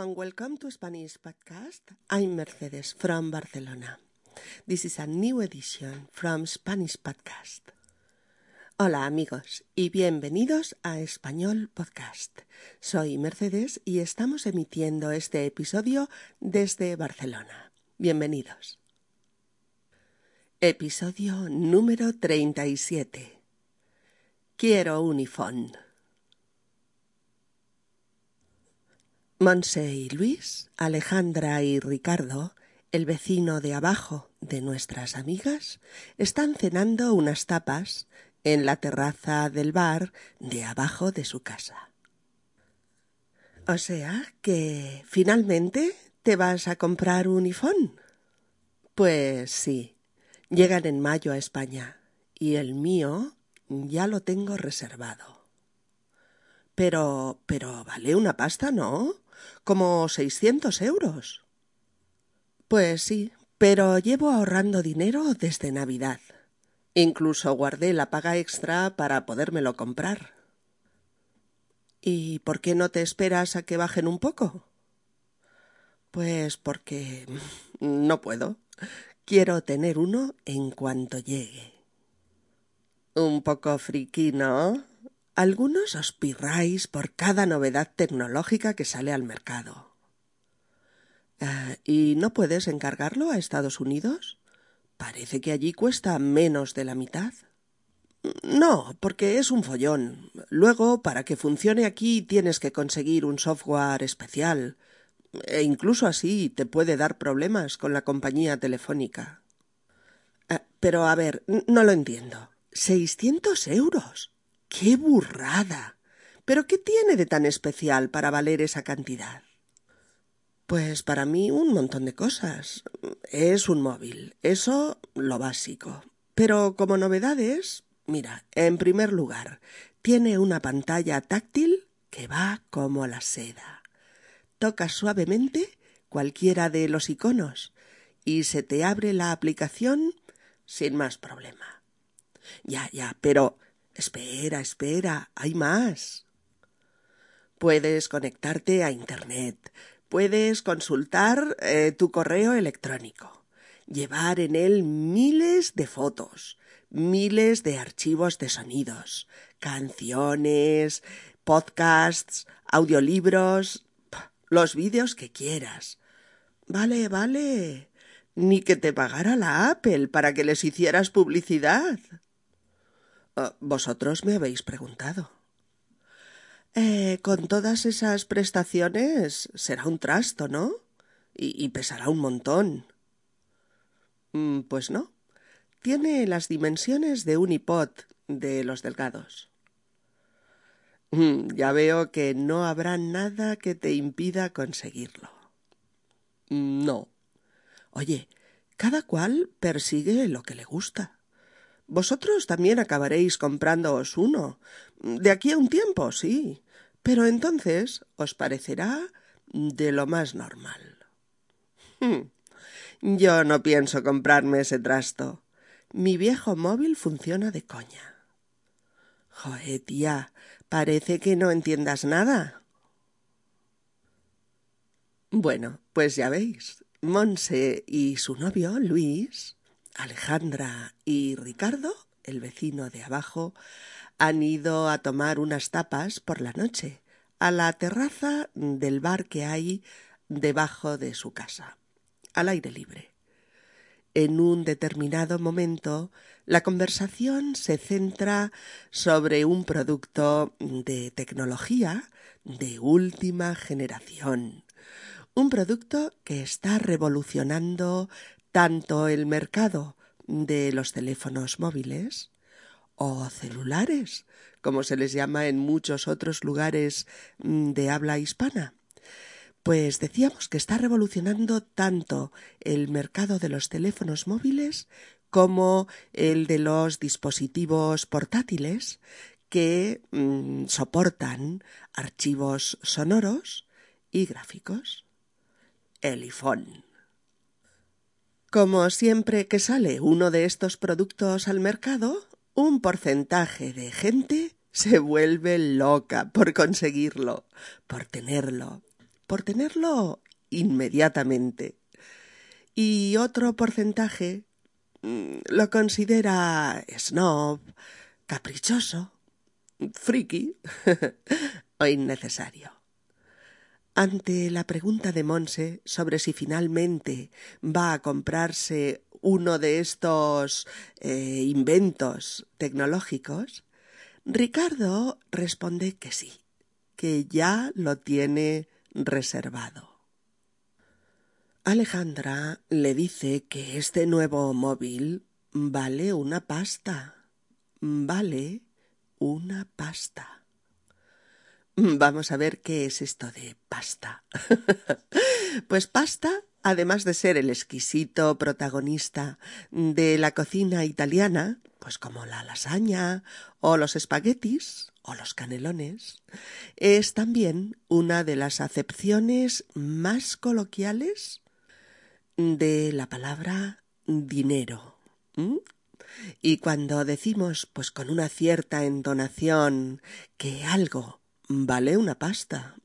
and welcome to Spanish Podcast. I'm Mercedes from Barcelona. This is a new edition from Spanish Podcast. Hola amigos y bienvenidos a Español Podcast. Soy Mercedes y estamos emitiendo este episodio desde Barcelona. Bienvenidos. Episodio número 37. Quiero un iPhone. Monse y Luis, Alejandra y Ricardo, el vecino de abajo de nuestras amigas, están cenando unas tapas en la terraza del bar de abajo de su casa. O sea que finalmente te vas a comprar un iPhone. Pues sí, llegan en mayo a España y el mío ya lo tengo reservado. Pero, pero vale una pasta, ¿no? Como seiscientos euros. Pues sí, pero llevo ahorrando dinero desde Navidad. Incluso guardé la paga extra para podérmelo comprar. ¿Y por qué no te esperas a que bajen un poco? Pues porque no puedo. Quiero tener uno en cuanto llegue. Un poco friki, ¿no? Algunos os pirráis por cada novedad tecnológica que sale al mercado. Ah, ¿Y no puedes encargarlo a Estados Unidos? Parece que allí cuesta menos de la mitad. No, porque es un follón. Luego, para que funcione aquí, tienes que conseguir un software especial. E incluso así te puede dar problemas con la compañía telefónica. Ah, pero a ver, no lo entiendo. ¿Seiscientos euros? ¡Qué burrada! ¿Pero qué tiene de tan especial para valer esa cantidad? Pues para mí un montón de cosas. Es un móvil, eso lo básico. Pero como novedades, mira, en primer lugar, tiene una pantalla táctil que va como la seda. Tocas suavemente cualquiera de los iconos y se te abre la aplicación sin más problema. Ya, ya, pero Espera, espera, hay más. Puedes conectarte a Internet, puedes consultar eh, tu correo electrónico, llevar en él miles de fotos, miles de archivos de sonidos, canciones, podcasts, audiolibros, los vídeos que quieras. Vale, vale. Ni que te pagara la Apple para que les hicieras publicidad. Ah, vosotros me habéis preguntado. Eh, con todas esas prestaciones será un trasto, ¿no? Y, pesará un montón. Mm, pues no. Tiene las dimensiones de un iPod de los delgados. Mm, ya veo que no habrá nada que te impida conseguirlo. Mm, no. Oye, cada cual persigue lo que le gusta. Vosotros también acabaréis comprándoos uno. De aquí a un tiempo, sí. Pero entonces os parecerá de lo más normal. Hmm. Yo no pienso comprarme ese trasto. Mi viejo móvil funciona de coña. Joder, tía, parece que no entiendas nada. Bueno, pues ya veis, Monse y su novio, Luis, Alejandra y Ricardo, el vecino de abajo, han ido a tomar unas tapas por la noche a la terraza del bar que hay debajo de su casa, al aire libre. En un determinado momento la conversación se centra sobre un producto de tecnología de última generación, un producto que está revolucionando tanto el mercado de los teléfonos móviles o celulares, como se les llama en muchos otros lugares mm, de habla hispana. Pues decíamos que está revolucionando tanto el mercado de los teléfonos móviles como el de los dispositivos portátiles que mm, soportan archivos sonoros y gráficos. El iPhone. Como siempre que sale uno de estos productos al mercado, un porcentaje de gente se vuelve loca por conseguirlo, por tenerlo, por tenerlo inmediatamente. Y otro porcentaje mm, lo considera snob, caprichoso, friki o innecesario. Ante la pregunta de Monse sobre si finalmente va a comprarse uno de estos eh, inventos tecnológicos, Ricardo responde que sí, que ya lo tiene reservado. Alejandra le dice que este nuevo móvil vale una pasta. Vale una pasta. Vamos a ver qué es esto de pasta. pues pasta, además de ser el exquisito protagonista de la cocina italiana, pues como la lasaña o los espaguetis o los canelones, es también una de las acepciones más coloquiales de la palabra dinero. Y cuando decimos, pues con una cierta entonación, que algo vale una pasta,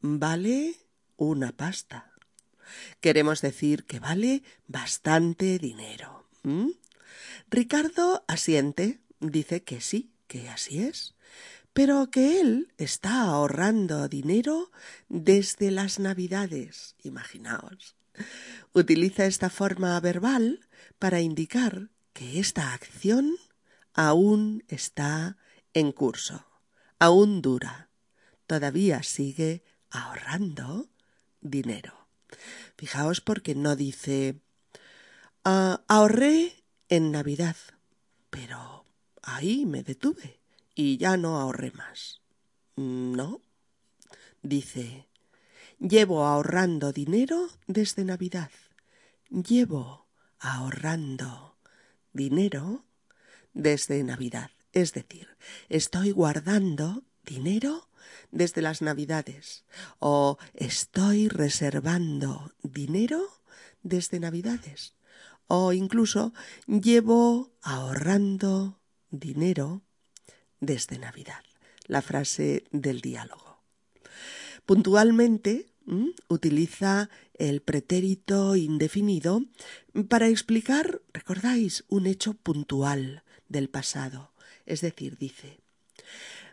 vale una pasta. Queremos decir que vale bastante dinero. Ricardo asiente, dice que sí, que así es, pero que él está ahorrando dinero desde las Navidades, imaginaos. Utiliza esta forma verbal para indicar que esta acción aún está en curso, aún dura, todavía sigue ahorrando dinero. Fijaos porque no dice ah, ahorré en Navidad, pero ahí me detuve y ya no ahorré más. No. Dice, llevo ahorrando dinero desde Navidad. Llevo ahorrando dinero desde Navidad. Es decir, estoy guardando dinero desde las Navidades o estoy reservando dinero desde Navidades o incluso llevo ahorrando dinero desde Navidad. La frase del diálogo. Puntualmente utiliza el pretérito indefinido para explicar, recordáis, un hecho puntual del pasado. Es decir, dice,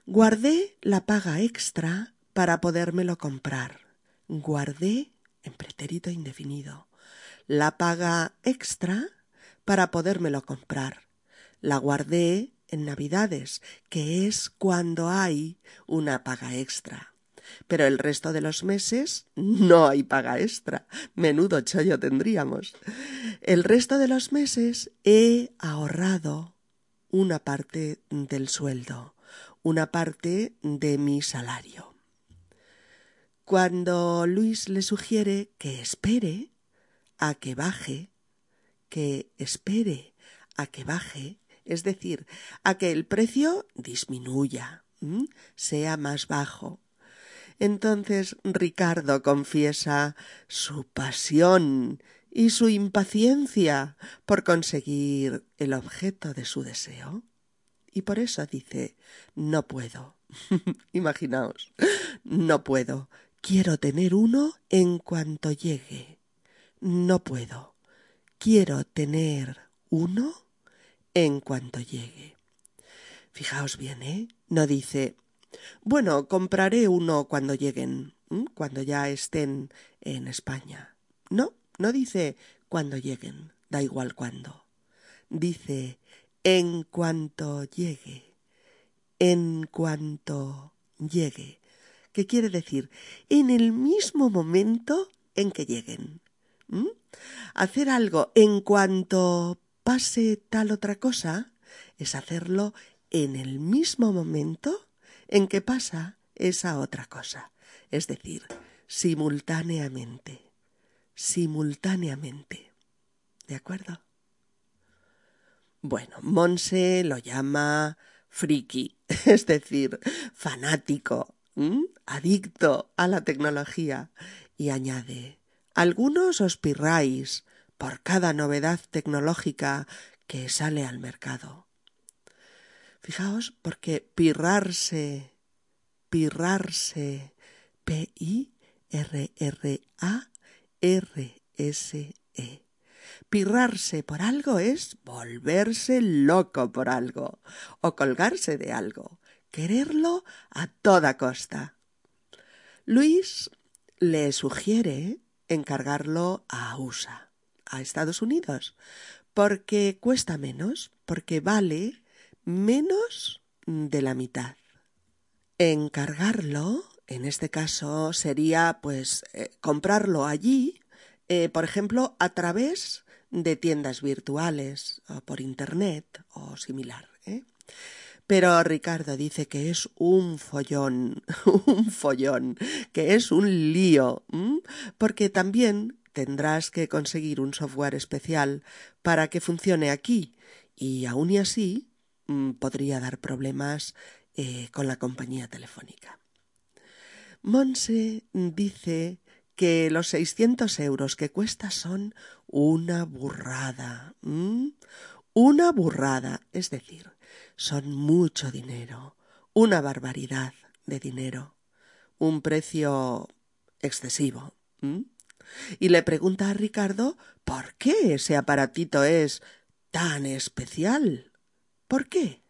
guardé la paga extra para podérmelo comprar. Guardé en pretérito indefinido la paga extra para podérmelo comprar. La guardé en Navidades, que es cuando hay una paga extra. Pero el resto de los meses no hay paga extra. Menudo chollo tendríamos. El resto de los meses he ahorrado una parte del sueldo, una parte de mi salario. Cuando Luis le sugiere que espere, a que baje, que espere a que baje, es decir, a que el precio disminuya, sea más bajo. Entonces Ricardo confiesa su pasión y su impaciencia por conseguir el objeto de su deseo. Y por eso dice no puedo. Imaginaos, no puedo. Quiero tener uno en cuanto llegue. No puedo. Quiero tener uno en cuanto llegue. Fijaos bien, ¿eh? No dice, bueno, compraré uno cuando lleguen, cuando ya estén en España. No, no dice cuando lleguen, da igual cuándo. Dice en cuanto llegue, en cuanto llegue, ¿Qué quiere decir en el mismo momento en que lleguen. ¿Mm? Hacer algo en cuanto pase tal otra cosa es hacerlo en el mismo momento en que pasa esa otra cosa, es decir, simultáneamente, simultáneamente. ¿De acuerdo? Bueno, Monse lo llama friki, es decir, fanático, adicto a la tecnología, y añade algunos os pirráis por cada novedad tecnológica que sale al mercado. Fijaos, porque pirrarse, pirrarse, P-I-R-R-A-R-S-E, R-R-A-R-S-E. Pirrarse por algo es volverse loco por algo o colgarse de algo, quererlo a toda costa. Luis le sugiere encargarlo a USA, a Estados Unidos, porque cuesta menos, porque vale menos de la mitad. Encargarlo, en este caso, sería pues eh, comprarlo allí, eh, por ejemplo, a través de tiendas virtuales o por internet o similar. ¿eh? Pero Ricardo dice que es un follón, un follón, que es un lío, porque también tendrás que conseguir un software especial para que funcione aquí y aún y así mm, podría dar problemas con la compañía telefónica. Monse dice que los 600 euros que cuesta son una burrada. Una burrada, es decir, son mucho dinero, una barbaridad de dinero, un precio excesivo. Y le pregunta a Ricardo por qué ese aparatito es tan especial. ¿Por qué?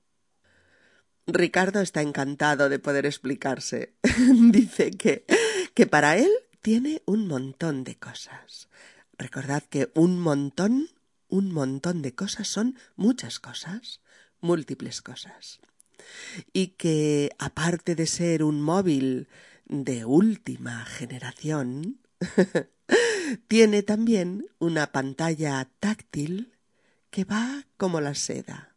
Ricardo está encantado de poder explicarse. Dice que, que para él tiene un montón de cosas. Recordad que un montón, un montón de cosas son muchas cosas múltiples cosas. Y que, aparte de ser un móvil de última generación, tiene también una pantalla táctil que va como la seda.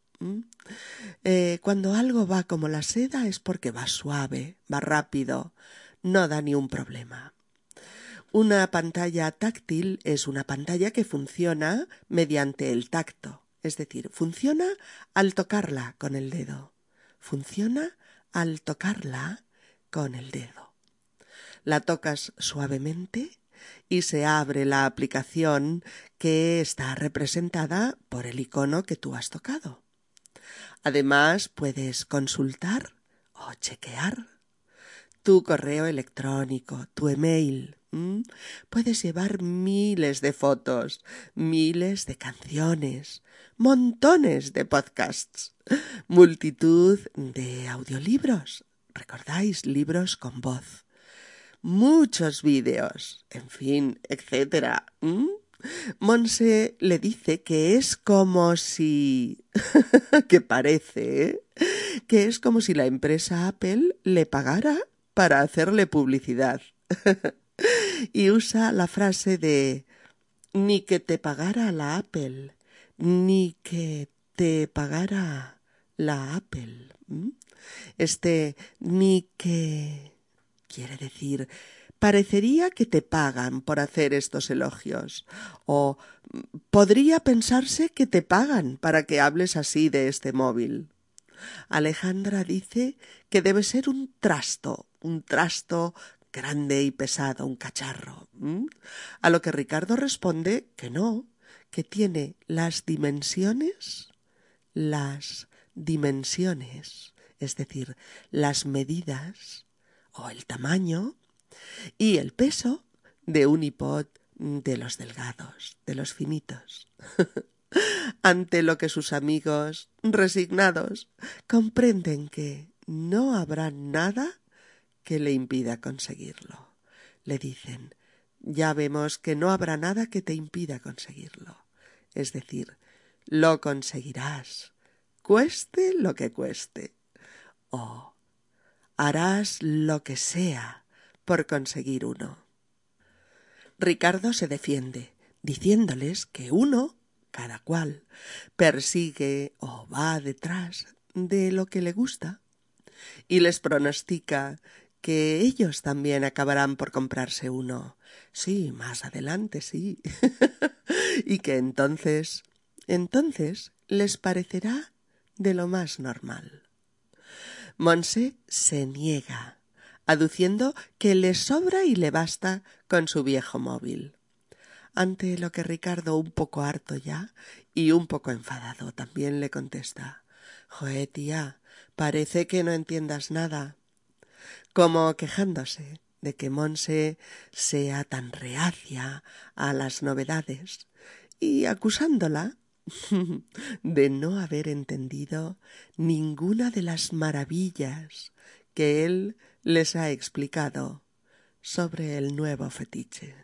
Eh, cuando algo va como la seda es porque va suave, va rápido, no da ni un problema. Una pantalla táctil es una pantalla que funciona mediante el tacto es decir, funciona al tocarla con el dedo. Funciona al tocarla con el dedo. La tocas suavemente y se abre la aplicación que está representada por el icono que tú has tocado. Además, puedes consultar o chequear tu correo electrónico, tu email, Puedes llevar miles de fotos, miles de canciones, montones de podcasts, multitud de audiolibros. ¿Recordáis? Libros con voz. Muchos vídeos, en fin, etcétera. Monse le dice que es como si. que parece, ¿eh? que es como si la empresa Apple le pagara para hacerle publicidad. y usa la frase de ni que te pagara la Apple, ni que te pagara la Apple. Este ni que quiere decir parecería que te pagan por hacer estos elogios o podría pensarse que te pagan para que hables así de este móvil. Alejandra dice que debe ser un trasto, un trasto grande y pesado, un cacharro. A lo que Ricardo responde que no, que tiene las dimensiones, las dimensiones, es decir, las medidas o el tamaño y el peso de un iPod de los delgados, de los finitos. Ante lo que sus amigos, resignados, comprenden que no habrá nada que le impida conseguirlo. Le dicen, ya vemos que no habrá nada que te impida conseguirlo. Es decir, lo conseguirás, cueste lo que cueste. O harás lo que sea por conseguir uno. Ricardo se defiende, diciéndoles que uno, cada cual, persigue o va detrás de lo que le gusta, y les pronostica que ellos también acabarán por comprarse uno. Sí, más adelante, sí. y que entonces, entonces les parecerá de lo más normal. Monse se niega, aduciendo que le sobra y le basta con su viejo móvil. Ante lo que Ricardo, un poco harto ya y un poco enfadado, también le contesta Joé, tía, parece que no entiendas nada como quejándose de que Monse sea tan reacia a las novedades y acusándola de no haber entendido ninguna de las maravillas que él les ha explicado sobre el nuevo fetiche.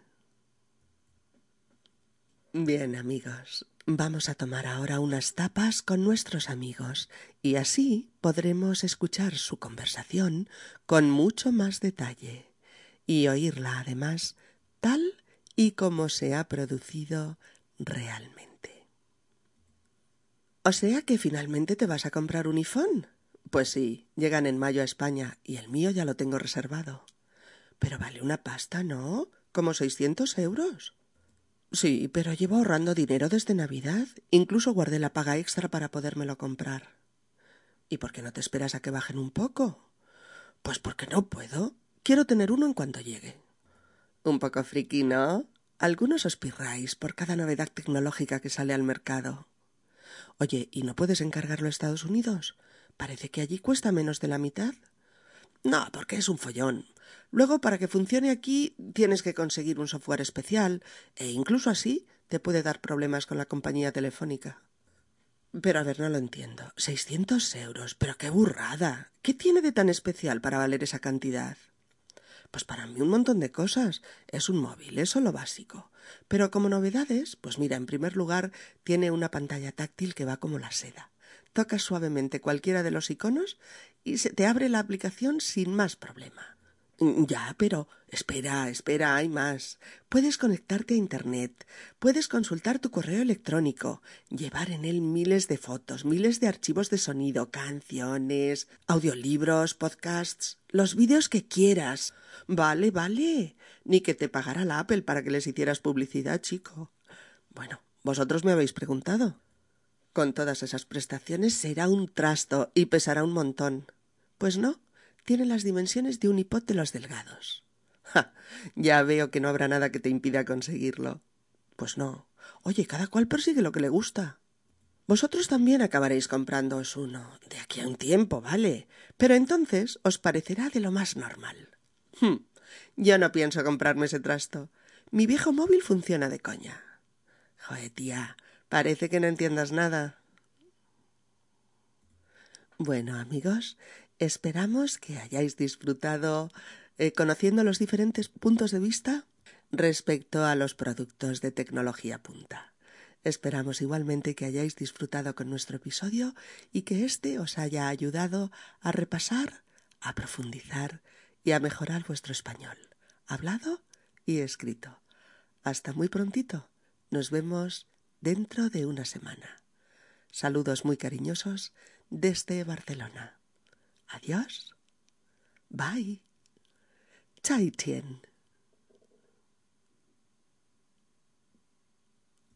Bien, amigos, vamos a tomar ahora unas tapas con nuestros amigos y así podremos escuchar su conversación con mucho más detalle y oírla además tal y como se ha producido realmente. O sea que finalmente te vas a comprar un iPhone. Pues sí, llegan en mayo a España y el mío ya lo tengo reservado. Pero vale una pasta, ¿no? Como seiscientos euros. Sí, pero llevo ahorrando dinero desde Navidad. Incluso guardé la paga extra para podérmelo comprar. ¿Y por qué no te esperas a que bajen un poco? Pues porque no puedo. Quiero tener uno en cuanto llegue. Un poco friki, ¿no? Algunos os pirráis por cada novedad tecnológica que sale al mercado. Oye, ¿y no puedes encargarlo a Estados Unidos? Parece que allí cuesta menos de la mitad. No, porque es un follón. Luego, para que funcione aquí, tienes que conseguir un software especial, e incluso así te puede dar problemas con la compañía telefónica. Pero a ver, no lo entiendo. Seiscientos euros. Pero qué burrada. ¿Qué tiene de tan especial para valer esa cantidad? Pues para mí un montón de cosas. Es un móvil, eso lo básico. Pero como novedades, pues mira, en primer lugar, tiene una pantalla táctil que va como la seda. Tocas suavemente cualquiera de los iconos y se te abre la aplicación sin más problema. Mm, ya, pero espera, espera, hay más. Puedes conectarte a Internet, puedes consultar tu correo electrónico, llevar en él miles de fotos, miles de archivos de sonido, canciones, audiolibros, podcasts, los vídeos que quieras. Vale, vale. Ni que te pagara la Apple para que les hicieras publicidad, chico. Bueno, vosotros me habéis preguntado. Con todas esas prestaciones será un trasto y pesará un montón. Pues no, tiene las dimensiones de un hipot de los delgados. Ja, ya veo que no habrá nada que te impida conseguirlo. Pues no. Oye, cada cual persigue lo que le gusta. Vosotros también acabaréis comprándoos uno, de aquí a un tiempo, vale, pero entonces os parecerá de lo más normal. Hm, yo no pienso comprarme ese trasto. Mi viejo móvil funciona de coña. Joder, tía, Parece que no entiendas nada. Bueno, amigos, esperamos que hayáis disfrutado eh, conociendo los diferentes puntos de vista respecto a los productos de tecnología punta. Esperamos igualmente que hayáis disfrutado con nuestro episodio y que éste os haya ayudado a repasar, a profundizar y a mejorar vuestro español, hablado y escrito. Hasta muy prontito. Nos vemos dentro de una semana. Saludos muy cariñosos desde Barcelona. Adiós. Bye. Chai.